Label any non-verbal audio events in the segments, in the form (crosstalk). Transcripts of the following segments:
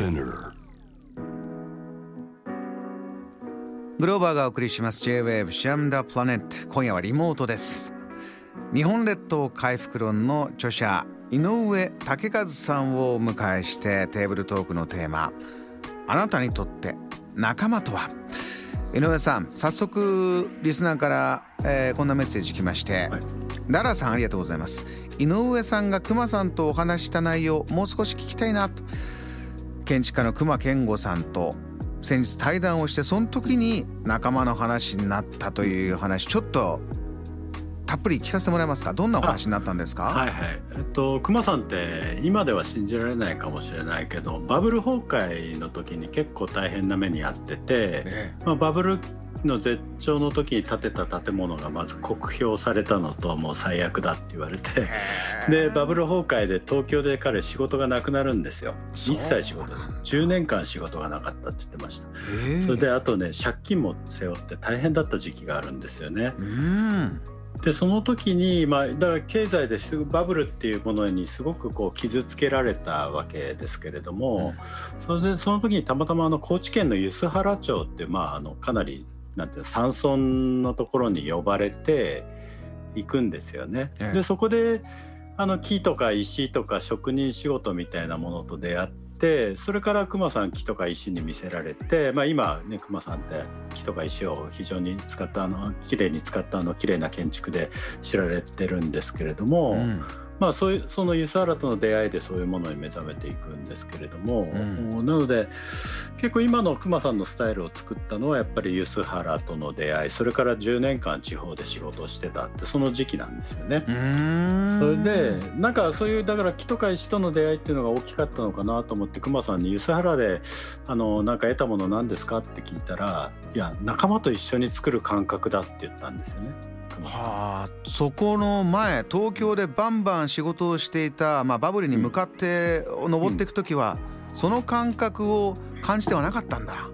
Spinner. グローバーがお送りします。J-Wave シャムダプラネット今夜はリモートです。日本列島回復論の著者井上武和さんをお迎えしてテーブルトークのテーマ。あなたにとって仲間とは？井上さん早速リスナーから、えーこんなメッセージ来まして、はい。ダラさんありがとうございます。井上さんが熊さんとお話しした内容もう少し聞きたいなと建築家の熊健吾さんと先日対談をしてその時に仲間の話になったという話ちょっとたっぷり聞かせてもらえますか？どんなお話になったんですか？はいはい。えっと熊さんって今では信じられないかもしれないけど、バブル崩壊の時に結構大変な目に遭ってて、え。まあバブルの絶頂の時に建てた建物がまず酷評されたのともう最悪だって言われて。えでバブル崩壊で東京で彼仕事がなくなるんですよ。一切仕事10年間仕事がなかったって言ってました。ええそれであとね借金も背負って大変だった時期があるんですよね。うん。でその時にまあだから経済ですぐバブルっていうものにすごくこう傷つけられたわけですけれども、それでその時にたまたまあの高知県の梼原町ってまああのかなりなんていうの山村のところに呼ばれて行くんですよね。ええでそこであの木とか石とか職人仕事みたいなものと出会ってそれから熊さん木とか石に見せられて、まあ、今ね熊さんって木とか石を非常に使ったあの綺麗に使ったあの綺麗な建築で知られてるんですけれども、うんまあそういうそのユスハラとの出会いでそういうものに目覚めていくんですけれども、うんなので結構今の熊さんのスタイルを作ったのはやっぱりユスハラとの出会いそれから10年間地方で仕事をしてたってその時期なんですよね。それでなんかそういうだから木とか石との出会いっていうのが大きかったのかなと思って熊さんに「梼原であのなんか得たもの何ですか?」って聞いたら「いや仲間と一緒に作る感覚だ」って言ったんですよね。はあそこの前東京でバンバン仕事をしていた、まあ、バブルに向かって登っていく時は、その感覚を感じてはなかったんだ。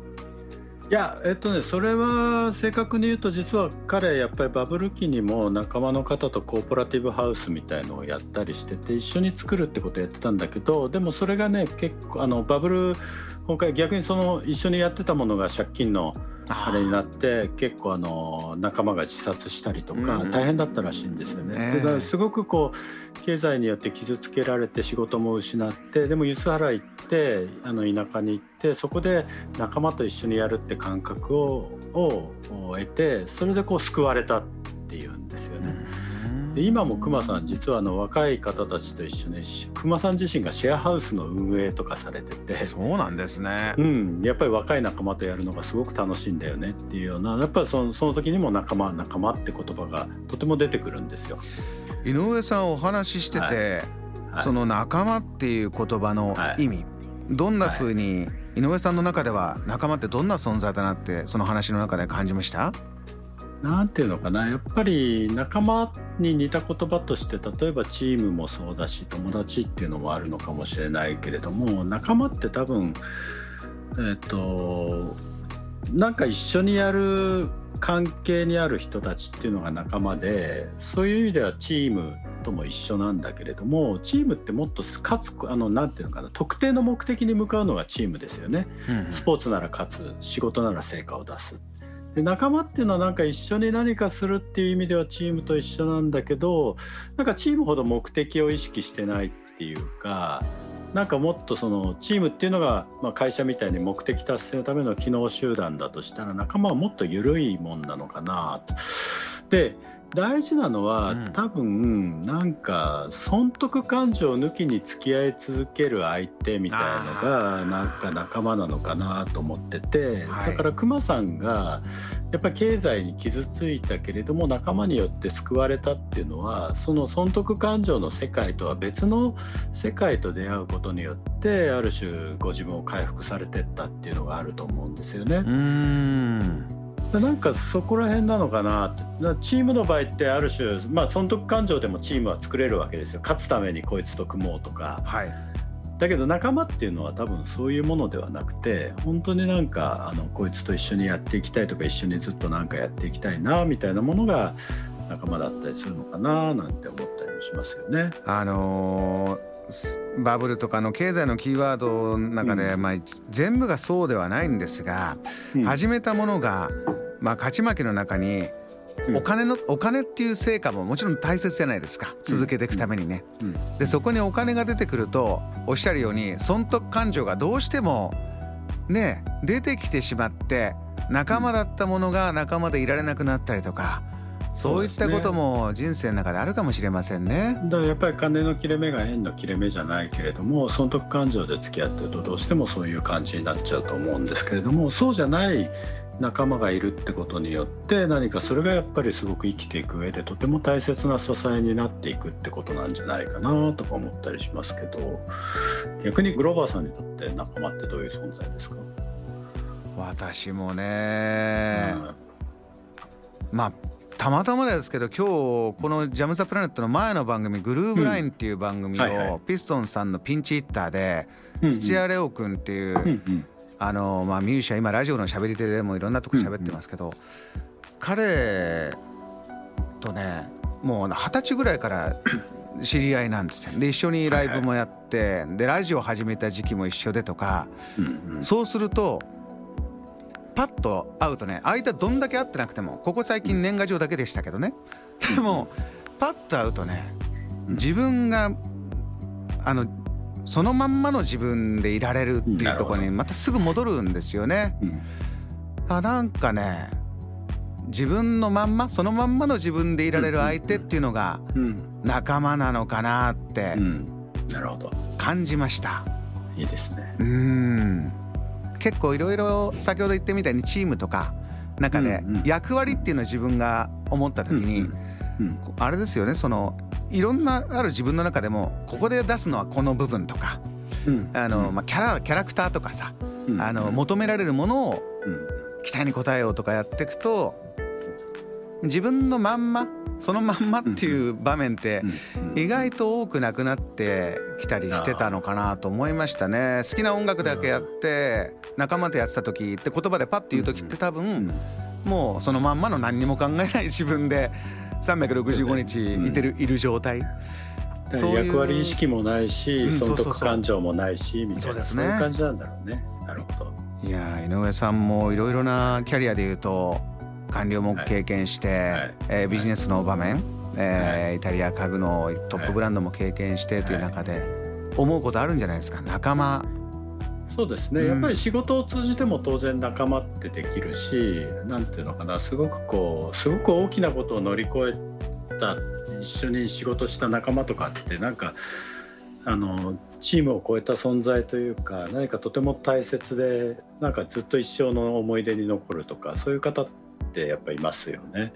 いやえっとねそれは正確に言うと実は彼やっぱりバブル期にも仲間の方とコーポラティブハウスみたいのをやったりしてて一緒に作るってことをやってたんだけどでもそれがね結構あのバブル崩壊逆にその一緒にやってたものが借金のあれになって結構あの仲間が自殺したりとかうん大変だったらしいんですよねね。だからすごくこう経済によって傷つけられて仕事も失ってでも梼原行ってあの田舎に行ってそこで仲間と一緒にやるって感覚をを得てそれでこう救われたっ。で今も熊さん実はあの若い方たちと一緒にし熊さん自身がシェアハウスの運営とかされてて。そうなんですね。うん、やっぱり若い仲間とやるのがすごく楽しいんだよねっていうようなやっぱりそのその時にも仲間仲間って言葉がとても出てくるんですよ。井上さんお話ししてて、はいその仲間っていう言葉の意味、どんな風に、井上さんの中では仲間ってどんな存在だなってその話の中で感じました？なんていうのかな。やっぱり仲間に似た言葉として例えばチームもそうだし友達っていうのもあるのかもしれないけれども仲間って多分えっ、となんか一緒にやる関係にある人たちっていうのが仲間でそういう意味ではチームとも一緒なんだけれどもチームってもっと勝つあのなんていうのかな特定の目的に向かうのがチームですよね。スポーツなら勝つ仕事なら成果を出すで仲間っていうのはなんか一緒に何かするっていう意味ではチームと一緒なんだけどなんかチームほど目的を意識してないっていうかなんかもっとそのチームっていうのが、まあ、会社みたいに目的達成のための機能集団だとしたら仲間はもっと緩いもんなのかなと。で大事なのは、うん。多分なんか損得感情抜きに付き合い続ける相手みたいのがなんか仲間なのかなと思ってて、はい。だから熊さんがやっぱり経済に傷ついたけれども仲間によって救われたっていうのはその損得感情の世界とは別の世界と出会うことによってある種ご自分を回復されてったっていうのがあると思うんですよね。うーん。でなんかそこら辺なのかなチームの場合ってある種まあ損得感情でもチームは作れるわけですよ。勝つためにこいつと組もうとか。はい。だけど仲間っていうのは多分そういうものではなくて本当になんかあのこいつと一緒にやっていきたいとか一緒にずっとなんかやっていきたいなみたいなものが仲間だったりするのかななんて思ったりもしますよね。あのーバブルとかの経済のキーワードの中で、まあ、全部がそうではないんですが、始めたものが、まあ、勝ち負けの中にお金のお金っていう成果ももちろん大切じゃないですか続けていくためにね。でそこにお金が出てくるとおっしゃるように損得感情がどうしてもね出てきてしまって仲間だったものが仲間でいられなくなったりとか。そういったことも人生の中であるかもしれませんね。だからやっぱり金の切れ目が縁の切れ目じゃないけれども損得感情で付き合ってるとどうしてもそういう感じになっちゃうと思うんですけれどもそうじゃない仲間がいるってことによって何かそれがやっぱりすごく生きていく上でとても大切な支えになっていくってことなんじゃないかなとか思ったりしますけど逆にグローバーさんにとって仲間ってどういう存在ですか？私もね、うん、まあたまたまですけど今日この「ジャム・ザ・プラネット」の前の番組「グルーブライン」っていう番組をピストンさんのピンチヒッターで土屋レオ君っていうあのまあミュージシャン今ラジオのしゃべり手でもいろんなとこ喋ってますけど彼とねもう二十歳ぐらいから知り合いなんですよ。で一緒にライブもやってでラジオ始めた時期も一緒でとかそうするとパッと会うとね間どんだけ会ってなくてもここ最近年賀状だけでしたけどね。でもパッと会うとね自分があのそのまんまの自分でいられるっていうところにまたすぐ戻るんですよね。あなんかね自分のまんまそのまんまの自分でいられる相手っていうのが仲間なのかなって感じました。いいですね。うん。結構いろいろ先ほど言ってみたようにチームとか中で役割っていうのを自分が思った時にあれですよねそのいろんなある自分の中でもここで出すのはこの部分とか、あのまあ、キャラキャラクターとかさ、あの求められるものを期待に応えようとかやっていくと自分のまんまそのまんまっていう場面って意外と多くなくなってきたりしてたのかなと思いましたね。好きな音楽だけやって仲間とやってた時って言葉でパッて言う時って多分もうそのまんまの何にも考えない自分で365日いてるいる状態。そういう。役割意識もないし損得感情もないしみたいな。そういう感じなんだろうね。なるほど。いや井上さんもいろいろなキャリアでいうと官僚も経験して、はい。えー、ビジネスの場面、えー、イタリア家具のトップブランドも経験してという中で思うことあるんじゃないですか。仲間そうですね、うん、やっぱり仕事を通じても当然仲間ってできるし何ていうのかな。すごくこうすごく大きなことを乗り越えた一緒に仕事した仲間とかってなんかあのチームを超えた存在というか何かとても大切でなんかずっと一生の思い出に残るとかそういう方っってやっぱいますよね。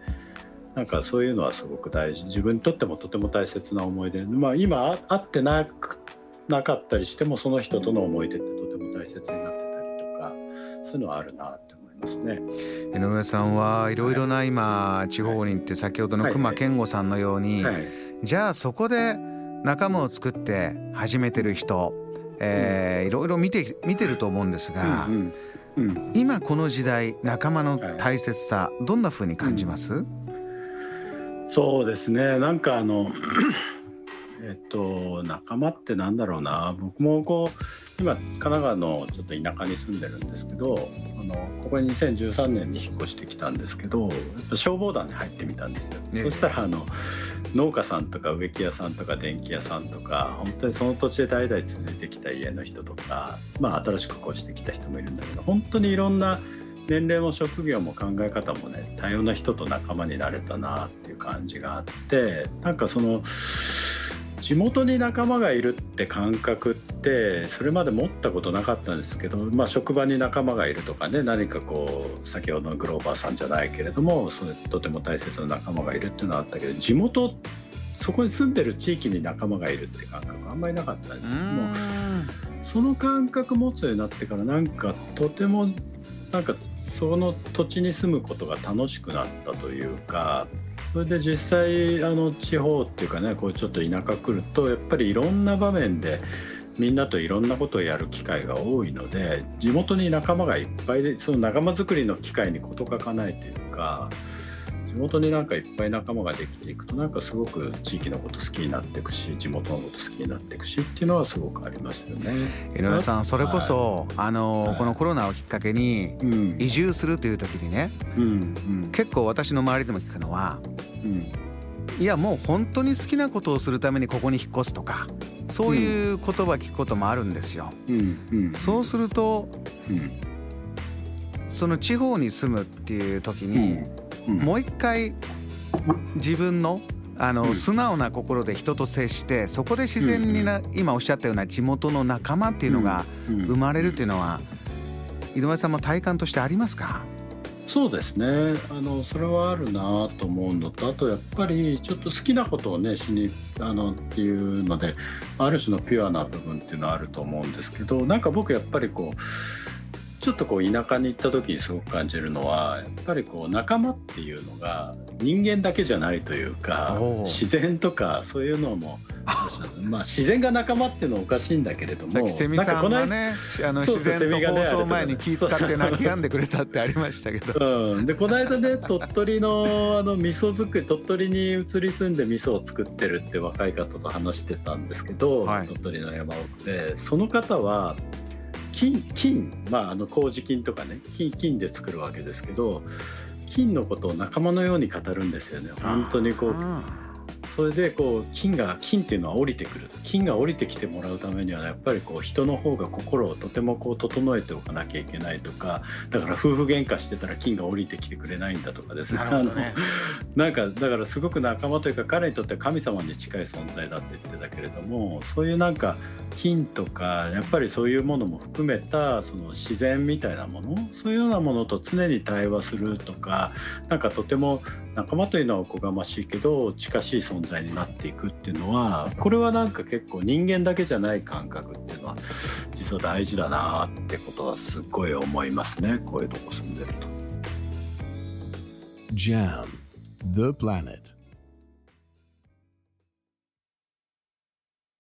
なんかそういうのはすごく大事。自分にとってもとても大切な思い出、まあ、今会ってなくなかったりしてもその人との思い出って大切になってたりとかそういうのはあるなって思いますね。井上さんはいろいろな今地方に行って先ほどの隈研吾さんのように、じゃあそこで仲間を作って始めてる人、えー、いろいろ見て見てると思うんですが。うんうんうん、今この時代仲間の大切さ、はい、どんな風に感じます、うん、そうですね。なんかあのえっと仲間ってなんだろうな僕もこう今神奈川のちょっと田舎に住んでるんですけどあのここに2013年に引っ越してきたんですけどやっぱ消防団に入ってみたんですよ。ね、そしたらあの農家さんとか植木屋さんとか電気屋さんとか本当にその土地で代々続いてきた家の人とか、まあ、新しく越してきた人もいるんだけど本当にいろんな年齢も職業も考え方もね多様な人と仲間になれたなっていう感じがあってなんかその地元に仲間がいるって感覚ってそれまで持ったことなかったんですけど、まあ、職場に仲間がいるとかね何かこう先ほどのグローバーさんじゃないけれどもそれとても大切な仲間がいるっていうのはあったけど地元そこに住んでる地域に仲間がいるって感覚あんまりなかったんですけどもその感覚持つようになってからなんかとてもなんかその土地に住むことが楽しくなったというかそれで実際あの地方っていうかねこうちょっと田舎来るとやっぱりいろんな場面でみんなといろんなことをやる機会が多いので地元に仲間がいっぱいでその仲間づくりの機会に事欠かないというか地元になんかいっぱい仲間ができていくとなんかすごく地域のこと好きになっていくし地元のこと好きになっていくしっていうのはすごくありますよね。井上さんそれこそ、はい、あの、はい、このコロナをきっかけに移住するという時にね、うんうん、結構私の周りでも聞くのは、うん、いやもう本当に好きなことをするためにここに引っ越すとかそういう言葉聞くこともあるんですよ。うんうん、そうすると、うん。その地方に住むっていう時に、もう一回自分のあの、素直な心で人と接してそこで自然にな、今おっしゃったような地元の仲間っていうのが生まれるっていうのは井上さんも体感としてありますか？そうですね。あのそれはあるなと思うのと。あとやっぱりちょっと好きなことをねしにあのっていうのである種のピュアな部分っていうのはあると思うんですけどなんか僕やっぱりこうちょっとこう田舎に行った時にすごく感じるのはやっぱりこう仲間っていうのが人間だけじゃないというか自然とかそういうのも (laughs) まあ自然が仲間っていうのはおかしいんだけれどもさっきセミさんがねあの自然と放送前に気使って泣き止んでくれたってありましたけど、(laughs) うん、でこの間ね鳥取のあの味噌作り鳥取に移り住んで味噌を作ってるって若い方と話してたんですけど、はい、鳥取の山奥でその方は金金まああの麹菌とかね金金で作るわけですけど金のことを仲間のように語るんですよね。本当にこうそれでこう金が金っていうのは降りてくる金が降りてきてもらうためにはやっぱりこう人の方が心をとてもこう整えておかなきゃいけないとかだから夫婦喧嘩してたら金が降りてきてくれないんだとかですね。なね。なんかだからすごく仲間というか彼にとっては神様に近い存在だって言ってたけれどもそういうなんか金とかやっぱりそういうものも含めたその自然みたいなものそういうようなものと常に対話するとかなんかとても仲間というのはおこがましいけど近しい存在になっていくっていうのはこれはなんか結構人間だけじゃない感覚っていうのは実は大事だなってことはすっごい思いますねこういうとこ住んでると。JAM The Planet